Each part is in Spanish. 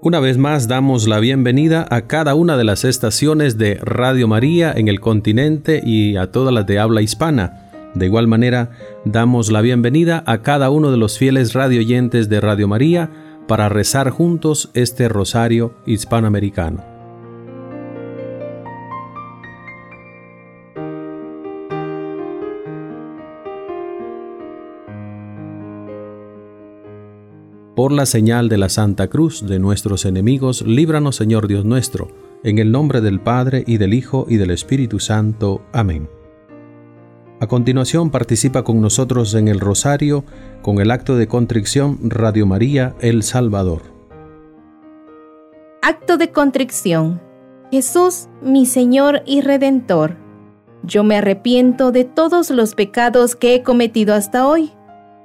Una vez más damos la bienvenida a cada una de las estaciones de Radio María en el continente y a todas las de habla hispana. De igual manera, damos la bienvenida a cada uno de los fieles radioyentes de Radio María para rezar juntos este rosario hispanoamericano. Por la señal de la Santa Cruz de nuestros enemigos, líbranos Señor Dios nuestro, en el nombre del Padre y del Hijo y del Espíritu Santo. Amén. A continuación participa con nosotros en el rosario con el acto de contrición Radio María El Salvador. Acto de contrición. Jesús, mi Señor y Redentor, yo me arrepiento de todos los pecados que he cometido hasta hoy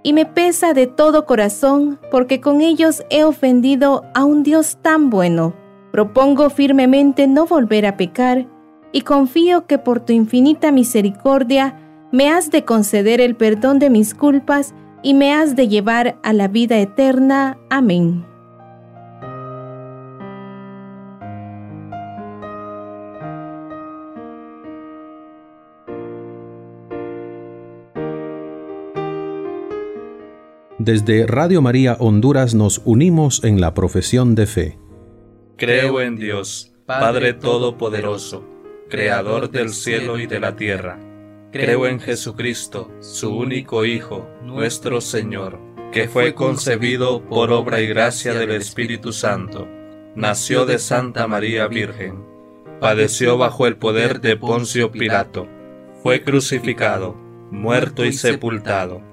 y me pesa de todo corazón porque con ellos he ofendido a un Dios tan bueno. Propongo firmemente no volver a pecar y confío que por tu infinita misericordia me has de conceder el perdón de mis culpas y me has de llevar a la vida eterna. Amén. Desde Radio María Honduras nos unimos en la profesión de fe. Creo en Dios, Padre Todopoderoso, Creador del cielo y de la tierra. Creo en Jesucristo, su único Hijo, nuestro Señor, que fue concebido por obra y gracia del Espíritu Santo. Nació de Santa María Virgen. Padeció bajo el poder de Poncio Pilato. Fue crucificado, muerto y sepultado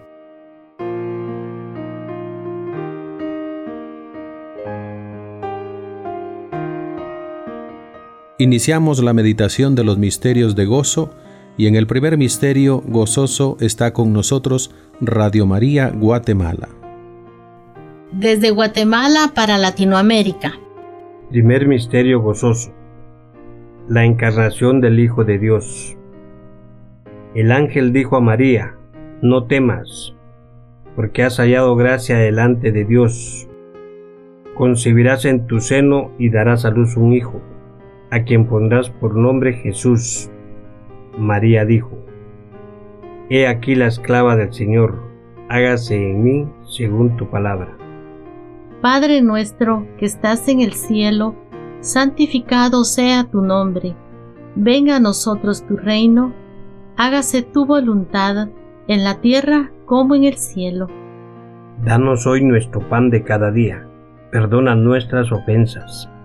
Iniciamos la meditación de los misterios de gozo y en el primer misterio gozoso está con nosotros Radio María Guatemala. Desde Guatemala para Latinoamérica. Primer misterio gozoso. La encarnación del Hijo de Dios. El ángel dijo a María, no temas, porque has hallado gracia delante de Dios. Concebirás en tu seno y darás a luz un hijo a quien pondrás por nombre Jesús. María dijo, He aquí la esclava del Señor, hágase en mí según tu palabra. Padre nuestro que estás en el cielo, santificado sea tu nombre, venga a nosotros tu reino, hágase tu voluntad en la tierra como en el cielo. Danos hoy nuestro pan de cada día, perdona nuestras ofensas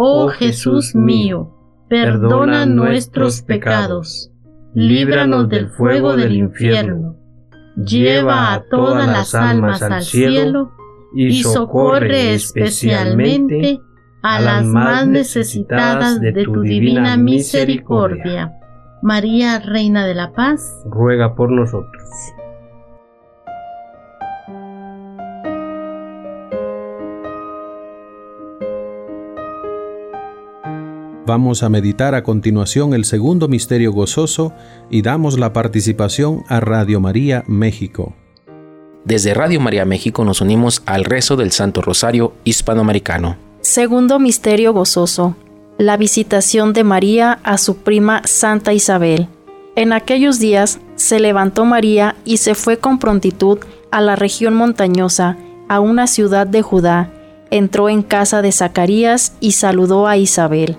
Oh Jesús mío, perdona nuestros pecados. líbranos del fuego del infierno, lleva a todas las almas al cielo y socorre especialmente a las más necesitadas de tu divina misericordia. María, Reina de la Paz, ruega por nosotros. Vamos a meditar a continuación el segundo misterio gozoso y damos la participación a Radio María México. Desde Radio María México nos unimos al rezo del Santo Rosario Hispanoamericano. Segundo misterio gozoso. La visitación de María a su prima Santa Isabel. En aquellos días se levantó María y se fue con prontitud a la región montañosa, a una ciudad de Judá. Entró en casa de Zacarías y saludó a Isabel.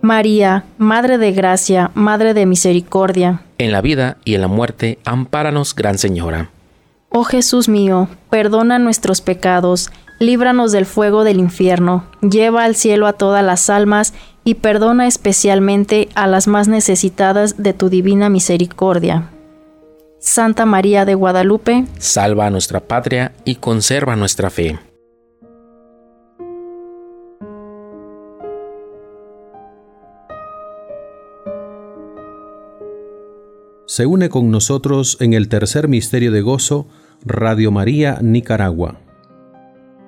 María, Madre de Gracia, Madre de Misericordia. En la vida y en la muerte, ampáranos, Gran Señora. Oh Jesús mío, perdona nuestros pecados, líbranos del fuego del infierno, lleva al cielo a todas las almas y perdona especialmente a las más necesitadas de tu divina misericordia. Santa María de Guadalupe, salva a nuestra patria y conserva nuestra fe. Se une con nosotros en el tercer misterio de gozo, Radio María Nicaragua.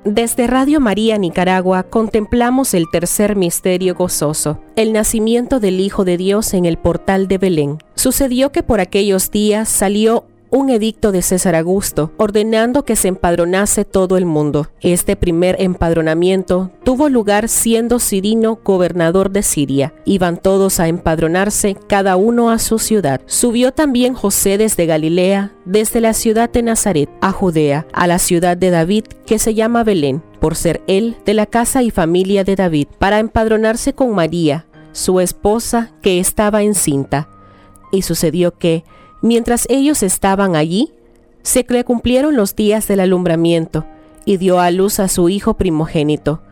Desde Radio María Nicaragua contemplamos el tercer misterio gozoso, el nacimiento del Hijo de Dios en el portal de Belén. Sucedió que por aquellos días salió un edicto de César Augusto ordenando que se empadronase todo el mundo. Este primer empadronamiento tuvo lugar siendo Cirino gobernador de Siria. Iban todos a empadronarse, cada uno a su ciudad. Subió también José desde Galilea, desde la ciudad de Nazaret, a Judea, a la ciudad de David, que se llama Belén, por ser él de la casa y familia de David, para empadronarse con María, su esposa, que estaba encinta. Y sucedió que, Mientras ellos estaban allí, se le cumplieron los días del alumbramiento y dio a luz a su hijo primogénito.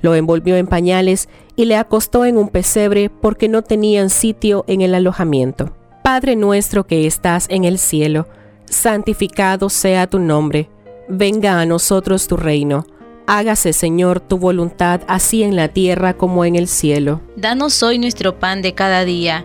Lo envolvió en pañales y le acostó en un pesebre porque no tenían sitio en el alojamiento. Padre nuestro que estás en el cielo, santificado sea tu nombre, venga a nosotros tu reino. Hágase, Señor, tu voluntad, así en la tierra como en el cielo. Danos hoy nuestro pan de cada día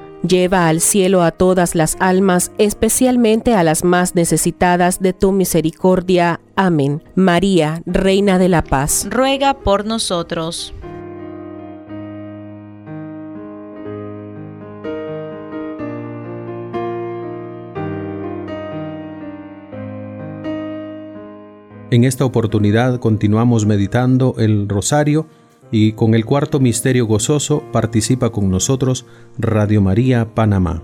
Lleva al cielo a todas las almas, especialmente a las más necesitadas de tu misericordia. Amén. María, Reina de la Paz. Ruega por nosotros. En esta oportunidad continuamos meditando el rosario y con el cuarto misterio gozoso participa con nosotros Radio María Panamá.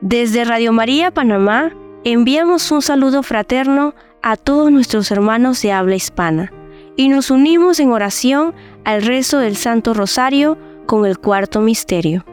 Desde Radio María Panamá enviamos un saludo fraterno a todos nuestros hermanos de habla hispana y nos unimos en oración al rezo del Santo Rosario con el cuarto misterio,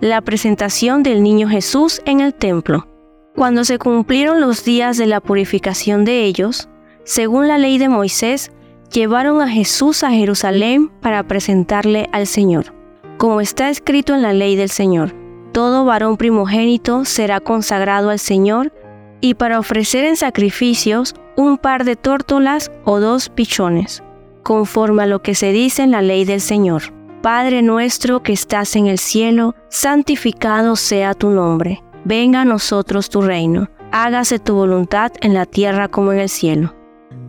la presentación del niño Jesús en el templo. Cuando se cumplieron los días de la purificación de ellos, según la ley de Moisés, llevaron a Jesús a Jerusalén para presentarle al Señor. Como está escrito en la ley del Señor, todo varón primogénito será consagrado al Señor y para ofrecer en sacrificios un par de tórtolas o dos pichones, conforme a lo que se dice en la ley del Señor. Padre nuestro que estás en el cielo, santificado sea tu nombre. Venga a nosotros tu reino. Hágase tu voluntad en la tierra como en el cielo.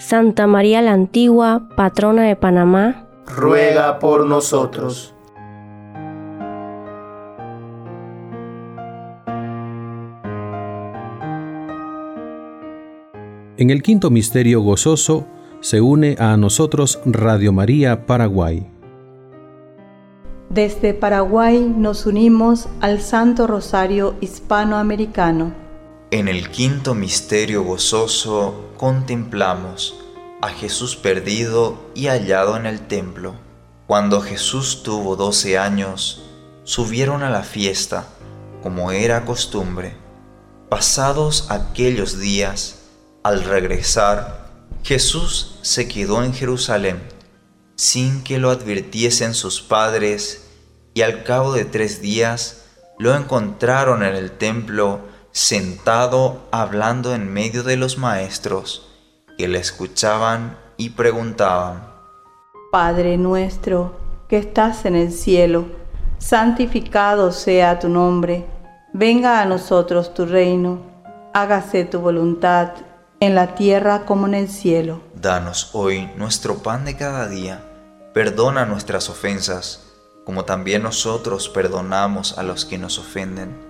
Santa María la Antigua, patrona de Panamá, ruega por nosotros. En el quinto misterio gozoso se une a nosotros Radio María Paraguay. Desde Paraguay nos unimos al Santo Rosario Hispanoamericano. En el quinto misterio gozoso contemplamos a Jesús perdido y hallado en el templo. Cuando Jesús tuvo doce años, subieron a la fiesta, como era costumbre. Pasados aquellos días, al regresar, Jesús se quedó en Jerusalén sin que lo advirtiesen sus padres, y al cabo de tres días lo encontraron en el templo sentado hablando en medio de los maestros, que le escuchaban y preguntaban, Padre nuestro, que estás en el cielo, santificado sea tu nombre, venga a nosotros tu reino, hágase tu voluntad en la tierra como en el cielo. Danos hoy nuestro pan de cada día Perdona nuestras ofensas, como también nosotros perdonamos a los que nos ofenden.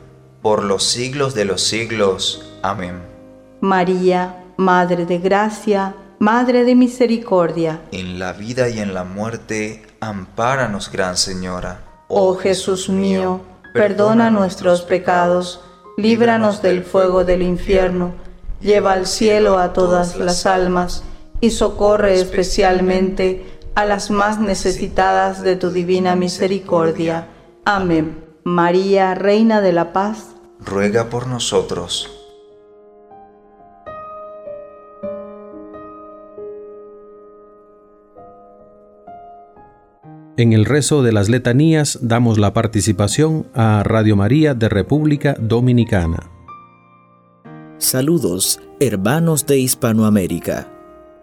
por los siglos de los siglos. Amén. María, Madre de Gracia, Madre de Misericordia. En la vida y en la muerte, ampáranos, Gran Señora. Oh Jesús mío, perdona nuestros pecados, líbranos del fuego del infierno, lleva al cielo a todas las almas, y socorre especialmente a las más necesitadas de tu divina misericordia. Amén. María, Reina de la Paz, ruega por nosotros. En el rezo de las letanías damos la participación a Radio María de República Dominicana. Saludos, hermanos de Hispanoamérica.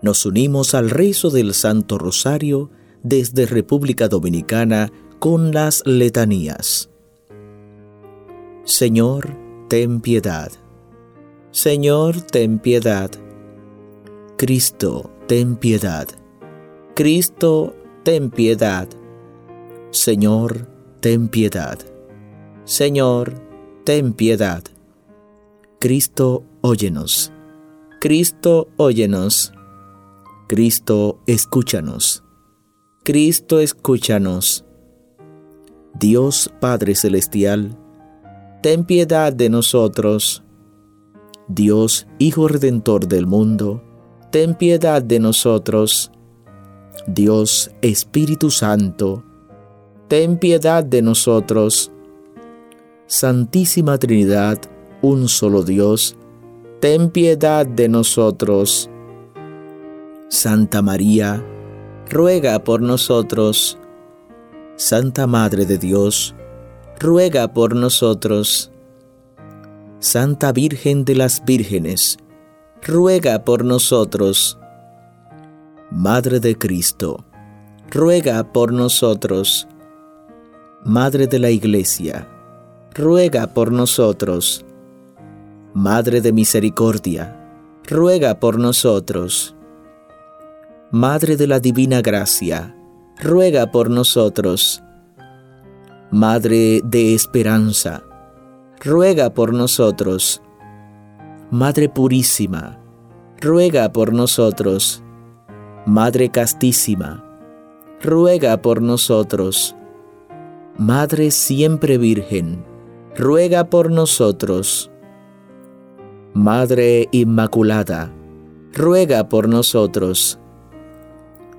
Nos unimos al rezo del Santo Rosario desde República Dominicana con las letanías. Señor, ten piedad. Señor, ten piedad. Cristo, ten piedad. Cristo, ten piedad. Señor, ten piedad. Señor, ten piedad. Cristo, óyenos. Cristo, óyenos. Cristo, escúchanos. Cristo, escúchanos. Dios Padre Celestial, ten piedad de nosotros. Dios Hijo Redentor del mundo, ten piedad de nosotros. Dios Espíritu Santo, ten piedad de nosotros. Santísima Trinidad, un solo Dios, ten piedad de nosotros. Santa María, ruega por nosotros. Santa Madre de Dios, ruega por nosotros. Santa Virgen de las Vírgenes, ruega por nosotros. Madre de Cristo, ruega por nosotros. Madre de la Iglesia, ruega por nosotros. Madre de Misericordia, ruega por nosotros. Madre de la Divina Gracia, ruega por nosotros. Madre de Esperanza, ruega por nosotros. Madre Purísima, ruega por nosotros. Madre castísima, ruega por nosotros. Madre siempre Virgen, ruega por nosotros. Madre Inmaculada, ruega por nosotros.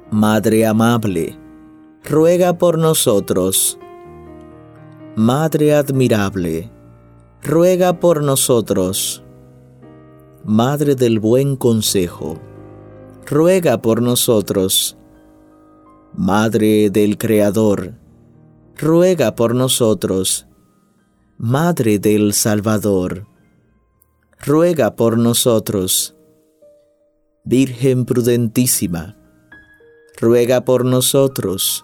Madre amable, ruega por nosotros. Madre admirable, ruega por nosotros. Madre del buen consejo, ruega por nosotros. Madre del Creador, ruega por nosotros. Madre del Salvador, ruega por nosotros. Virgen prudentísima, ruega por nosotros.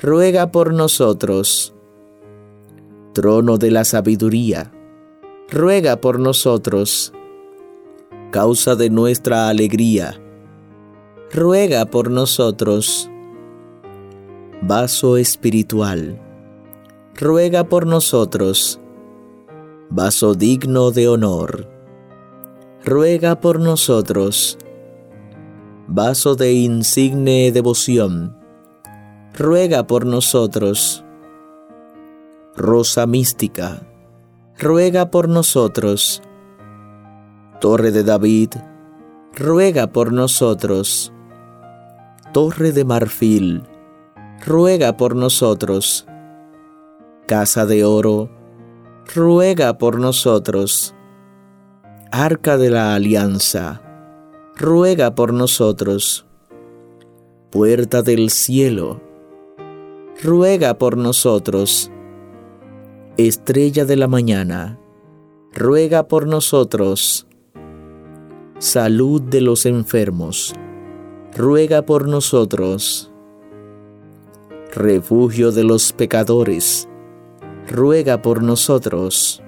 ruega por nosotros. Trono de la sabiduría, ruega por nosotros. Causa de nuestra alegría, ruega por nosotros. Vaso espiritual, ruega por nosotros. Vaso digno de honor, ruega por nosotros. Vaso de insigne devoción, ruega por nosotros. Rosa mística, ruega por nosotros. Torre de David, ruega por nosotros. Torre de marfil, ruega por nosotros. Casa de oro, ruega por nosotros. Arca de la alianza, ruega por nosotros. Puerta del cielo, ruega por nosotros. Estrella de la mañana, ruega por nosotros. Salud de los enfermos, ruega por nosotros. Refugio de los pecadores, ruega por nosotros.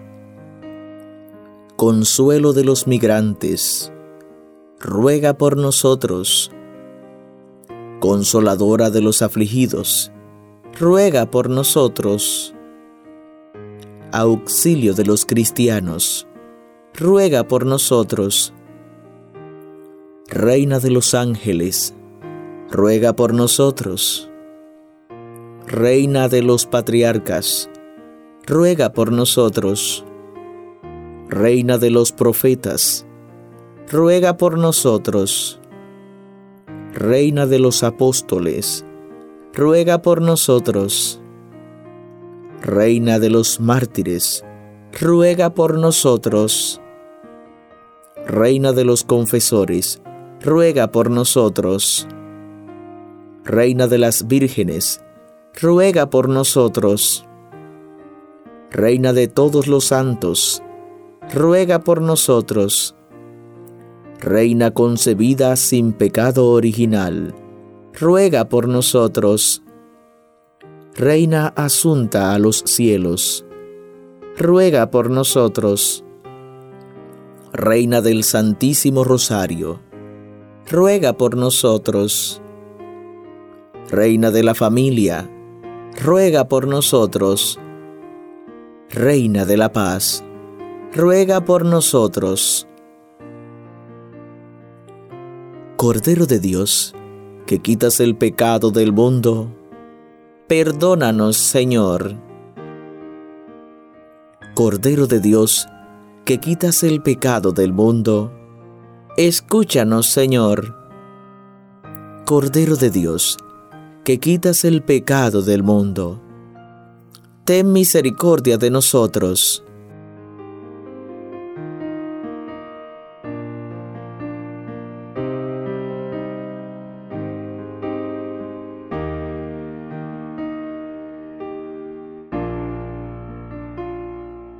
Consuelo de los migrantes, ruega por nosotros. Consoladora de los afligidos, ruega por nosotros. Auxilio de los cristianos, ruega por nosotros. Reina de los ángeles, ruega por nosotros. Reina de los patriarcas, ruega por nosotros. Reina de los profetas, ruega por nosotros. Reina de los apóstoles, ruega por nosotros. Reina de los mártires, ruega por nosotros. Reina de los confesores, ruega por nosotros. Reina de las vírgenes, ruega por nosotros. Reina de todos los santos, ruega por nosotros. Reina concebida sin pecado original, ruega por nosotros. Reina asunta a los cielos, ruega por nosotros. Reina del Santísimo Rosario, ruega por nosotros. Reina de la familia, ruega por nosotros. Reina de la paz, ruega por nosotros. Cordero de Dios, que quitas el pecado del mundo, perdónanos, Señor. Cordero de Dios, que quitas el pecado del mundo, escúchanos, Señor. Cordero de Dios, que quitas el pecado del mundo, ten misericordia de nosotros.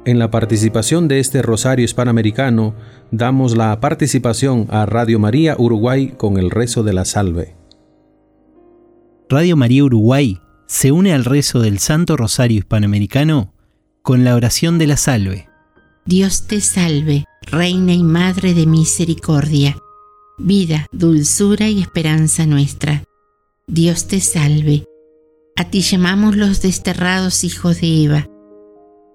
En la participación de este Rosario Hispanoamericano, damos la participación a Radio María Uruguay con el rezo de la salve. Radio María Uruguay se une al rezo del Santo Rosario Hispanoamericano con la oración de la salve. Dios te salve, Reina y Madre de Misericordia, vida, dulzura y esperanza nuestra. Dios te salve. A ti llamamos los desterrados hijos de Eva.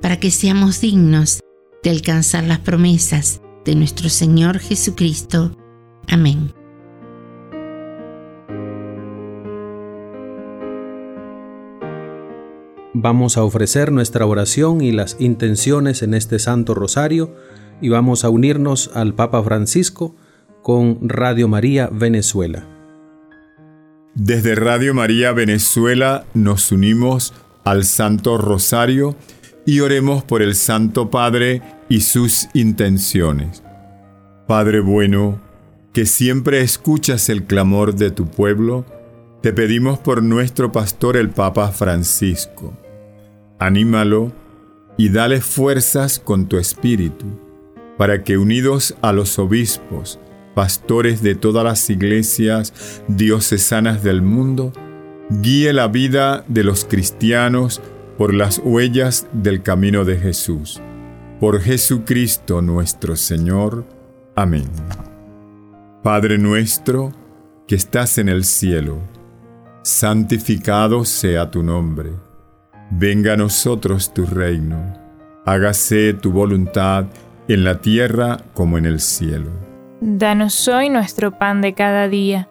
para que seamos dignos de alcanzar las promesas de nuestro Señor Jesucristo. Amén. Vamos a ofrecer nuestra oración y las intenciones en este Santo Rosario y vamos a unirnos al Papa Francisco con Radio María Venezuela. Desde Radio María Venezuela nos unimos al Santo Rosario y oremos por el Santo Padre y sus intenciones. Padre bueno, que siempre escuchas el clamor de tu pueblo, te pedimos por nuestro pastor el Papa Francisco. Anímalo y dale fuerzas con tu espíritu, para que unidos a los obispos, pastores de todas las iglesias diocesanas del mundo, guíe la vida de los cristianos por las huellas del camino de Jesús. Por Jesucristo nuestro Señor. Amén. Padre nuestro, que estás en el cielo, santificado sea tu nombre. Venga a nosotros tu reino. Hágase tu voluntad en la tierra como en el cielo. Danos hoy nuestro pan de cada día.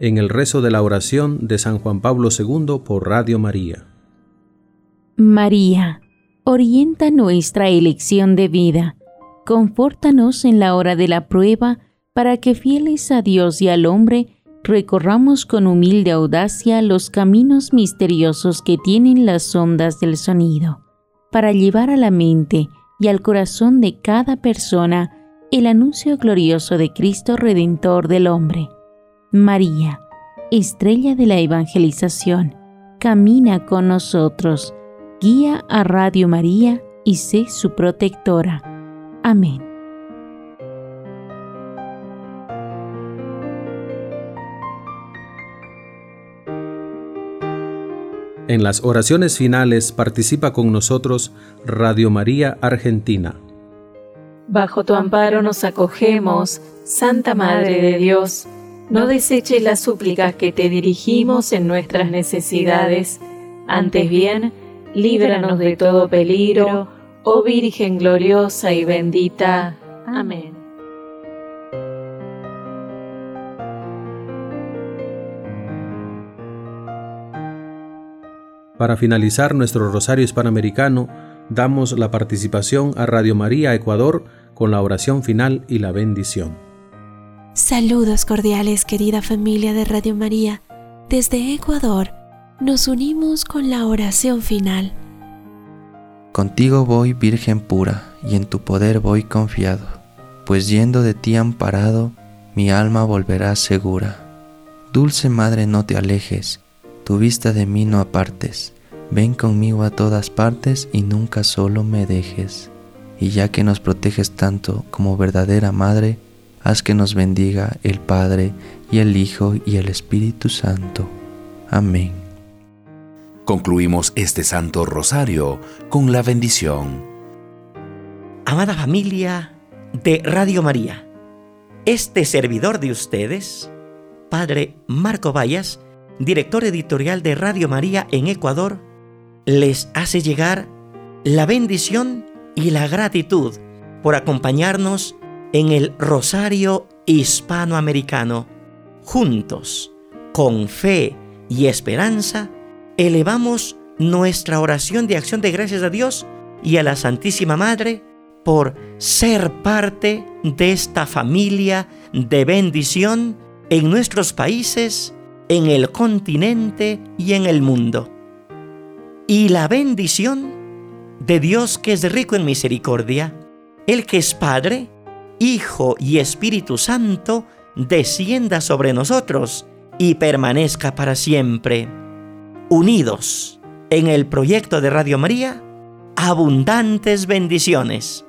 en el rezo de la oración de San Juan Pablo II por Radio María. María, orienta nuestra elección de vida, confórtanos en la hora de la prueba, para que fieles a Dios y al hombre, recorramos con humilde audacia los caminos misteriosos que tienen las ondas del sonido, para llevar a la mente y al corazón de cada persona el anuncio glorioso de Cristo Redentor del hombre. María, estrella de la evangelización, camina con nosotros, guía a Radio María y sé su protectora. Amén. En las oraciones finales participa con nosotros Radio María Argentina. Bajo tu amparo nos acogemos, Santa Madre de Dios. No deseches las súplicas que te dirigimos en nuestras necesidades. Antes bien, líbranos de todo peligro, oh Virgen gloriosa y bendita. Amén. Para finalizar nuestro Rosario Hispanoamericano, damos la participación a Radio María Ecuador con la oración final y la bendición. Saludos cordiales querida familia de Radio María. Desde Ecuador nos unimos con la oración final. Contigo voy, Virgen pura, y en tu poder voy confiado, pues yendo de ti amparado, mi alma volverá segura. Dulce Madre, no te alejes, Tu vista de mí no apartes, ven conmigo a todas partes y nunca solo me dejes. Y ya que nos proteges tanto como verdadera Madre, haz que nos bendiga el Padre y el Hijo y el Espíritu Santo. Amén. Concluimos este Santo Rosario con la bendición. Amada familia de Radio María, este servidor de ustedes, Padre Marco Vallas, director editorial de Radio María en Ecuador, les hace llegar la bendición y la gratitud por acompañarnos en el Rosario Hispanoamericano. Juntos, con fe y esperanza, elevamos nuestra oración de acción de gracias a Dios y a la Santísima Madre por ser parte de esta familia de bendición en nuestros países, en el continente y en el mundo. Y la bendición de Dios que es rico en misericordia, el que es Padre, Hijo y Espíritu Santo, descienda sobre nosotros y permanezca para siempre. Unidos en el proyecto de Radio María, abundantes bendiciones.